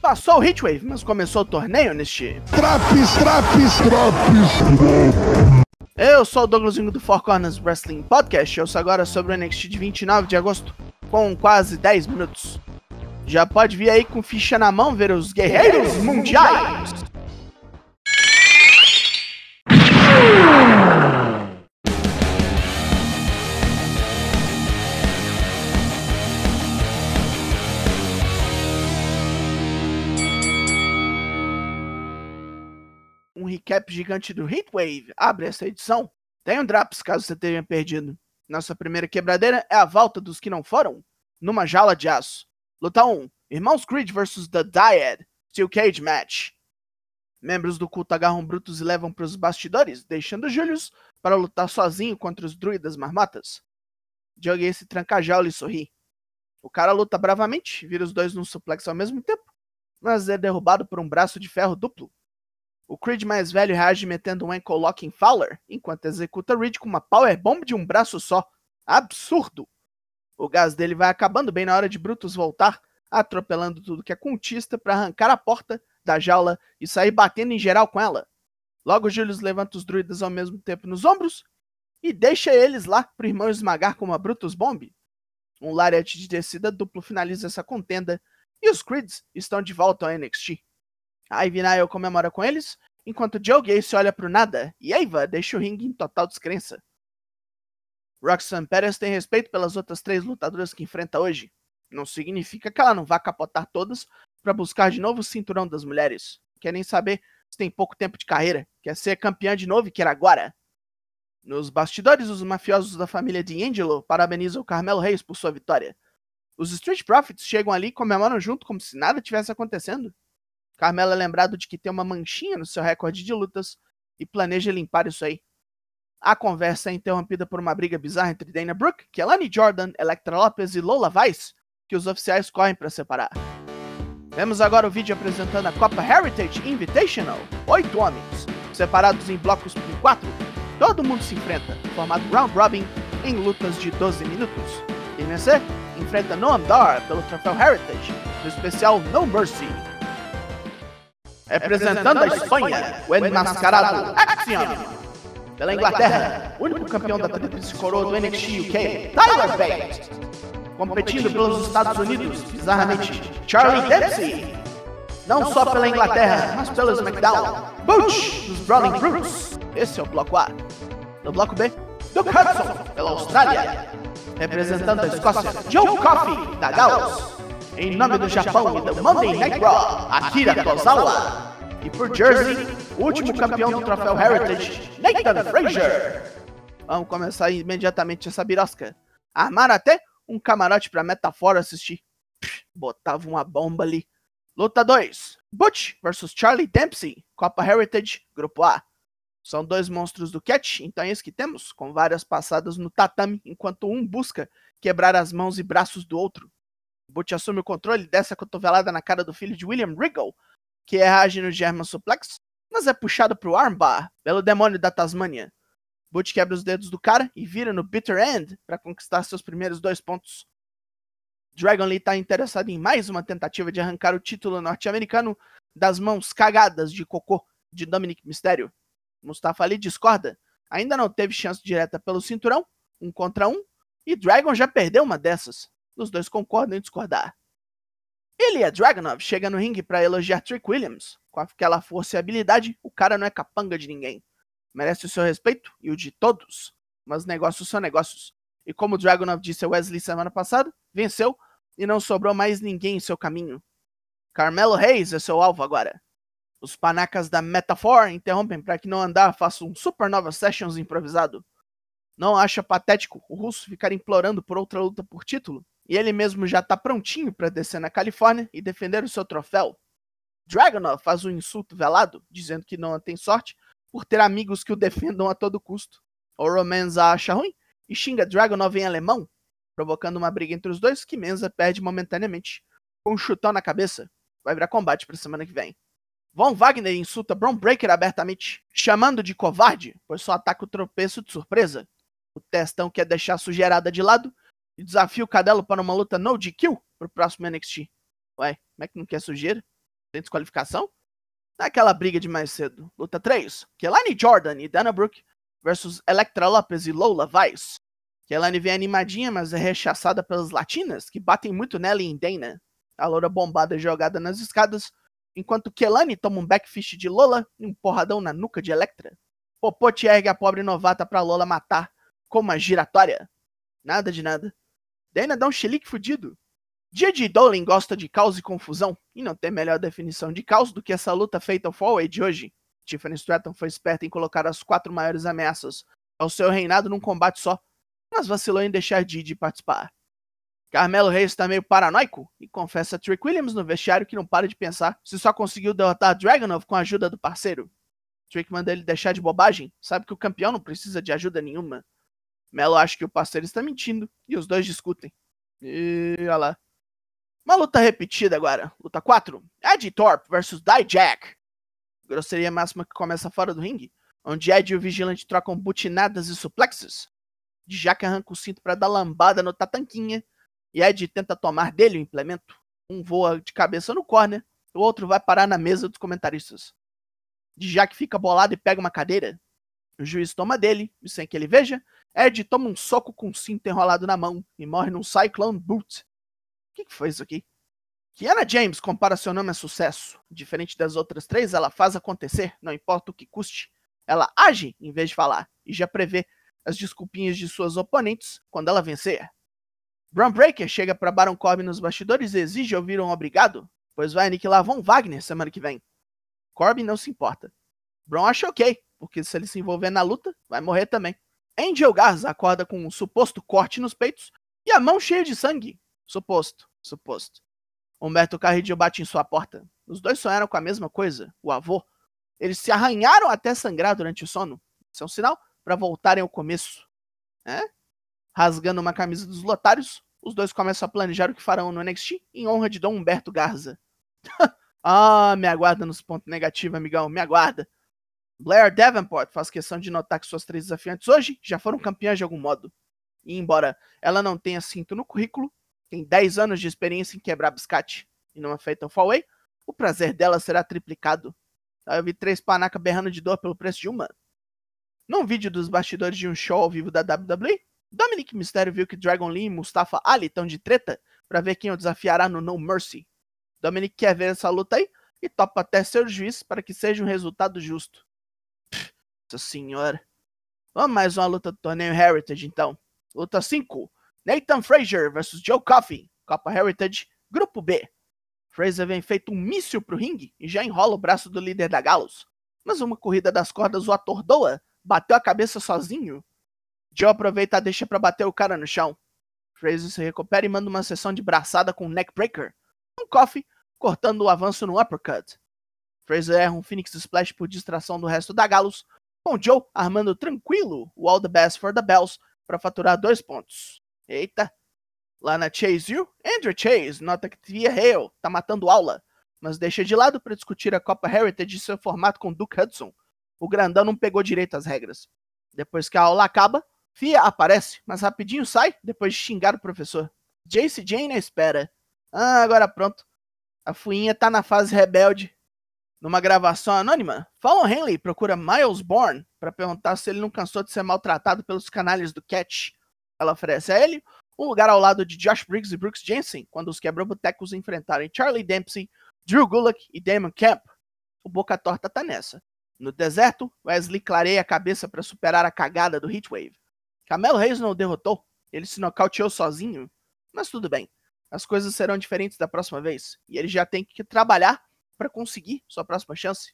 Passou o Heatwave, mas começou o torneio neste. Traps, traps, traps. Eu sou o Douglasinho do Four Corners Wrestling Podcast. Eu sou agora sobre o NXT de 29 de agosto, com quase 10 minutos. Já pode vir aí com ficha na mão ver os Guerreiros Mundiais. Recap gigante do Heatwave abre essa edição. Tem um Draps, caso você tenha perdido. Nossa primeira quebradeira é a volta dos que não foram, numa jaula de aço. Luta 1: Irmãos Creed vs The Dyad, Steel Cage Match. Membros do culto agarram Brutus e levam para os bastidores, deixando Julius para lutar sozinho contra os druidas marmotas. Joguei esse tranca-jaula e sorri. O cara luta bravamente, vira os dois num suplex ao mesmo tempo, mas é derrubado por um braço de ferro duplo. O Creed mais velho reage metendo um ankle lock em Fowler, enquanto executa Reed com uma power bomb de um braço só. Absurdo! O gás dele vai acabando bem na hora de Brutus voltar, atropelando tudo que é cultista para arrancar a porta da jaula e sair batendo em geral com ela. Logo Julius levanta os druidas ao mesmo tempo nos ombros e deixa eles lá pro irmão esmagar com uma Brutus Bomb. Um lariat de descida duplo finaliza essa contenda e os Creeds estão de volta ao NXT. A Nile comemora com eles, enquanto Joe Gacy olha pro nada e Eva deixa o ringue em total descrença. Roxanne Perez tem respeito pelas outras três lutadoras que enfrenta hoje. Não significa que ela não vá capotar todas para buscar de novo o cinturão das mulheres. Quer nem saber se tem pouco tempo de carreira, quer ser campeã de novo e quer agora. Nos bastidores, os mafiosos da família D'Angelo parabenizam Carmelo Reis por sua vitória. Os Street Profits chegam ali e comemoram junto como se nada tivesse acontecendo. Carmelo é lembrado de que tem uma manchinha no seu recorde de lutas e planeja limpar isso aí. A conversa é interrompida por uma briga bizarra entre Dana Brooke, Kelani Jordan, Electra Lopez e Lola Weiss, que os oficiais correm para separar. Vemos agora o vídeo apresentando a Copa Heritage Invitational. Oito homens, separados em blocos por quatro. Todo mundo se enfrenta, formado round robin, em lutas de 12 minutos. Quem vencer, enfrenta Noam Dar pelo troféu Heritage, no especial No Mercy. Representando a Espanha, o enmascarado Axiom. Pela Inglaterra, o único campeão da tríplice coroa do NXT UK, Tyler Bate. Competindo pelos Estados Unidos, bizarramente, Charlie Dempsey. Não só pela Inglaterra, mas pelo SmackDown, Butch, dos Brawling Brutes. Esse é o bloco A. No bloco B, Duke Hudson, pela Austrália. Representando a Escócia, Joe Coffey, da Gauss. Em nome do Japão e do Monday Night Raw, Akira Tozawa. E por Jersey, o último campeão do troféu Heritage, Nathan Frazier. Vamos começar imediatamente essa birosca. Armaram até um camarote pra Metafora assistir. Botava uma bomba ali. Luta 2. Butch versus Charlie Dempsey, Copa Heritage, Grupo A. São dois monstros do catch, então é isso que temos, com várias passadas no tatame, enquanto um busca quebrar as mãos e braços do outro. Butch assume o controle dessa cotovelada na cara do filho de William Regal, que reage no German Suplex, mas é puxado pro armbar pelo demônio da Tasmania. Butch quebra os dedos do cara e vira no bitter end para conquistar seus primeiros dois pontos. Dragon Lee está interessado em mais uma tentativa de arrancar o título norte-americano das mãos cagadas de cocô de Dominic Mysterio. Mustafa Ali discorda, ainda não teve chance direta pelo cinturão, um contra um, e Dragon já perdeu uma dessas. Os dois concordam em discordar. Ilya Dragunov chega no ringue para elogiar Trick Williams. Com aquela força e habilidade, o cara não é capanga de ninguém. Merece o seu respeito e o de todos, mas negócios são negócios. E como Dragunov disse a Wesley semana passada, venceu e não sobrou mais ninguém em seu caminho. Carmelo Reis é seu alvo agora. Os panacas da Metafor interrompem para que não andar faça um Supernova Sessions improvisado. Não acha patético o russo ficar implorando por outra luta por título? E ele mesmo já tá prontinho para descer na Califórnia e defender o seu troféu. Dragunov faz um insulto velado, dizendo que não tem sorte por ter amigos que o defendam a todo custo. O Romanza acha ruim e xinga Dragunov em alemão, provocando uma briga entre os dois que Menza perde momentaneamente, com um chutão na cabeça. Vai virar combate pra semana que vem. Von Wagner insulta Braun Breaker abertamente, chamando de covarde, pois só ataca o tropeço de surpresa. O testão quer deixar a sujeirada de lado e desafia o Cadelo para uma luta no DQ pro próximo NXT. Ué, como é que não quer sujeira? Tem desqualificação? Naquela briga de mais cedo. Luta 3. Kelani Jordan e Dana Brooke versus Electra Lopez e Lola Vice. Kelani vem animadinha, mas é rechaçada pelas latinas, que batem muito nela e em Dana. A loura bombada é jogada nas escadas, enquanto Kelani toma um backfish de Lola e um porradão na nuca de Electra. Popote ergue a pobre novata pra Lola matar com uma giratória. Nada de nada. Dana dá um chilique fudido. J.J. Dolan gosta de caos e confusão, e não tem melhor definição de caos do que essa luta feita ao Fallway de hoje. Tiffany Stratton foi esperta em colocar as quatro maiores ameaças ao seu reinado num combate só, mas vacilou em deixar Didi participar. Carmelo Reis está meio paranoico e confessa a Trick Williams no vestiário que não para de pensar se só conseguiu derrotar Dragonov com a ajuda do parceiro. Trick manda ele deixar de bobagem, sabe que o campeão não precisa de ajuda nenhuma. Melo acha que o parceiro está mentindo e os dois discutem. E olha lá. Uma luta repetida agora. Luta 4. Ed Thorpe versus Dijak. Grosseria máxima que começa fora do ringue, onde Ed e o Vigilante trocam butinadas e suplexes. Dijak arranca o cinto para dar lambada no Tatanquinha e Ed tenta tomar dele o implemento. Um voa de cabeça no corner, o outro vai parar na mesa dos comentaristas. Dijak fica bolado e pega uma cadeira. O juiz toma dele, e sem que ele veja, Ed toma um soco com o cinto enrolado na mão e morre num Cyclone Boot que, que foi isso aqui? Kiana James compara seu nome a sucesso. Diferente das outras três, ela faz acontecer, não importa o que custe. Ela age em vez de falar e já prevê as desculpinhas de suas oponentes quando ela vencer. Braun Breaker chega para Baron Corbin nos bastidores e exige ouvir um obrigado, pois vai aniquilar Von Wagner semana que vem. Corbin não se importa. Braun acha ok, porque se ele se envolver na luta, vai morrer também. Angel Garza acorda com um suposto corte nos peitos e a mão cheia de sangue. Suposto. Suposto. Humberto Carrillo bate em sua porta. Os dois sonharam com a mesma coisa, o avô. Eles se arranharam até sangrar durante o sono. Isso é um sinal para voltarem ao começo. É? Rasgando uma camisa dos lotários, os dois começam a planejar o que farão no NXT em honra de Dom Humberto Garza. ah, me aguarda nos pontos negativos, amigão, me aguarda. Blair Davenport faz questão de notar que suas três desafiantes hoje já foram campeãs de algum modo. E embora ela não tenha cinto no currículo, tem 10 anos de experiência em quebrar biscate e numa Fatal Fallway, o prazer dela será triplicado. Eu vi três panacas berrando de dor pelo preço de uma. Num vídeo dos bastidores de um show ao vivo da WWE, Dominic Mysterio viu que Dragon Lee e Mustafa Ali estão de treta para ver quem o desafiará no No Mercy. Dominic quer ver essa luta aí e topa até ser o juiz para que seja um resultado justo. Senhora. Vamos mais uma luta do torneio Heritage então. Luta 5. Nathan Frazier versus Joe Coffey, Copa Heritage, Grupo B. Frazier vem feito um míssil pro ringue e já enrola o braço do líder da Galos. Mas uma corrida das cordas o atordoa, bateu a cabeça sozinho. Joe aproveita a deixa para bater o cara no chão. Frazier se recupera e manda uma sessão de braçada com um neckbreaker. Um Coffey cortando o avanço no uppercut. Fraser erra um Phoenix Splash por distração do resto da Galos, com Joe armando tranquilo o All the Best for the Bells para faturar dois pontos. Eita! Lá na Chase U, Andrew Chase nota que Tia Hale tá matando aula, mas deixa de lado para discutir a Copa Heritage e seu formato com Duke Hudson. O grandão não pegou direito as regras. Depois que a aula acaba, Fia aparece, mas rapidinho sai depois de xingar o professor. Jace Jane espera. Ah, agora pronto. A fuinha tá na fase rebelde. Numa gravação anônima, Fallon Henley procura Miles Bourne para perguntar se ele não cansou de ser maltratado pelos canalhas do Catch. Ela oferece a ele um lugar ao lado de Josh Briggs e Brooks Jensen quando os quebra-botecos enfrentarem Charlie Dempsey, Drew Gulak e Damon Camp. O Boca Torta tá nessa. No deserto, Wesley clareia a cabeça para superar a cagada do Heatwave. Camelo Reis não o derrotou, ele se nocauteou sozinho. Mas tudo bem, as coisas serão diferentes da próxima vez, e ele já tem que trabalhar para conseguir sua próxima chance.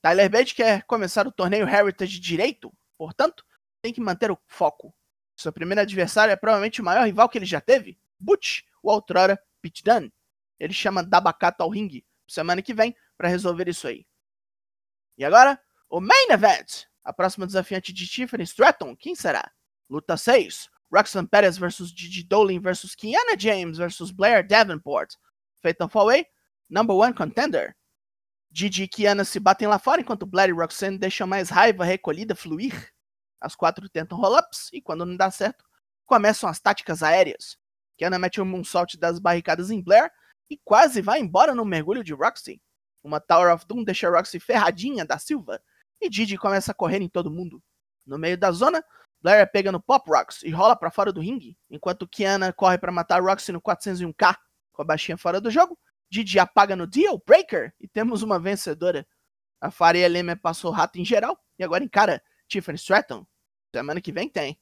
Tyler Bate quer começar o torneio Heritage direito, portanto, tem que manter o foco. Seu primeiro adversário é provavelmente o maior rival que ele já teve, Butch, o outrora Pete Dunne. Ele chama Dabakato ao ringue semana que vem para resolver isso aí. E agora, o Main Event. A próxima desafiante de Tiffany Stratton, quem será? Luta 6. Roxanne Perez versus Gigi Dolin versus Kiana James versus Blair Davenport. Fatal Fallway, number one contender. Gigi e Kiana se batem lá fora enquanto Blair e Roxanne deixam mais raiva recolhida fluir. As quatro tentam roll-ups e quando não dá certo, começam as táticas aéreas. Kiana mete um moonsault das barricadas em Blair e quase vai embora no mergulho de Roxy. Uma Tower of Doom deixa Roxy ferradinha da Silva e Didi começa a correr em todo mundo. No meio da zona, Blair é pega no Pop Rocks e rola para fora do ringue, enquanto Kiana corre para matar Roxy no 401k com a baixinha fora do jogo. Didi apaga no Deal Breaker e temos uma vencedora. A Faria Lima passou rato em geral e agora encara Tiffany Stratton. Semana que vem tem.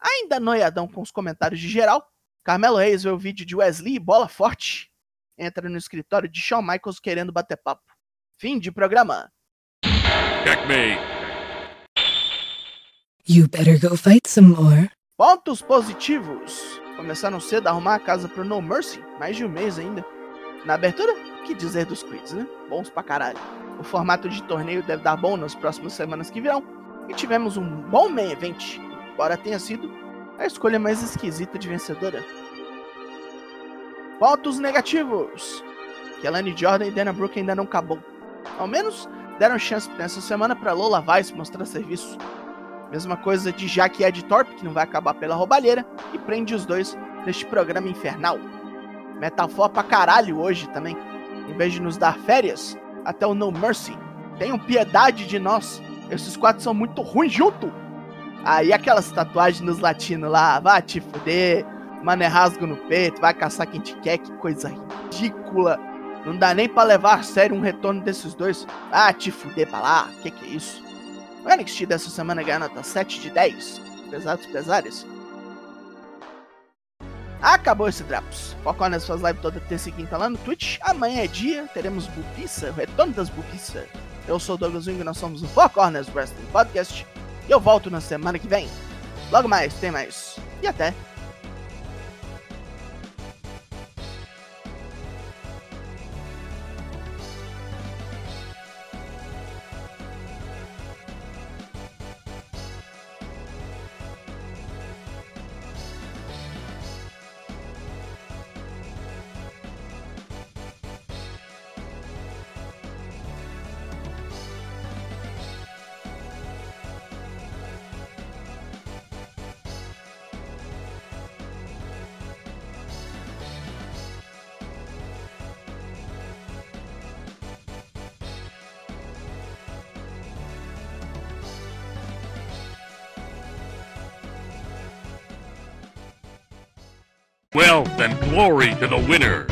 Ainda noiadão com os comentários de geral, Carmelo Reis vê o vídeo de Wesley e bola forte. Entra no escritório de Shawn Michaels querendo bater papo. Fim de programa. Checkmate. You better go fight some more. Pontos positivos. Começaram cedo a arrumar a casa pro No Mercy, mais de um mês ainda. Na abertura, que dizer dos quiz, né? Bons pra caralho. O formato de torneio deve dar bom nas próximas semanas que virão. E tivemos um bom main event, embora tenha sido a escolha mais esquisita de vencedora. Pontos negativos. Kelani Jordan e Dana Brooke ainda não acabou. Ao menos deram chance nessa semana para Lola Vice mostrar serviço. Mesma coisa de Jack e Ed Thorpe, que não vai acabar pela roubalheira, e prende os dois neste programa infernal. Metafor pra caralho hoje também. Em vez de nos dar férias, até o No Mercy. Tenham piedade de nós. Esses quatro são muito ruins junto. Aí ah, aquelas tatuagens nos latinos lá, vai te fuder, mané rasgo no peito, vai caçar quem te quer, que coisa ridícula. Não dá nem para levar a sério um retorno desses dois. Ah, te fuder pra lá, que que é isso? O NXT dessa semana ganha nota 7 de 10. Pesados pesares. Acabou esse Drops. Foca nas suas lives toda terça e quinta lá no Twitch. Amanhã é dia, teremos Bubiça, o retorno das Bubiça. Eu sou o Douglas Wing nós somos o Four Corners Wrestling Podcast. E eu volto na semana que vem. Logo mais, tem mais. E até. Wealth and glory to the winner.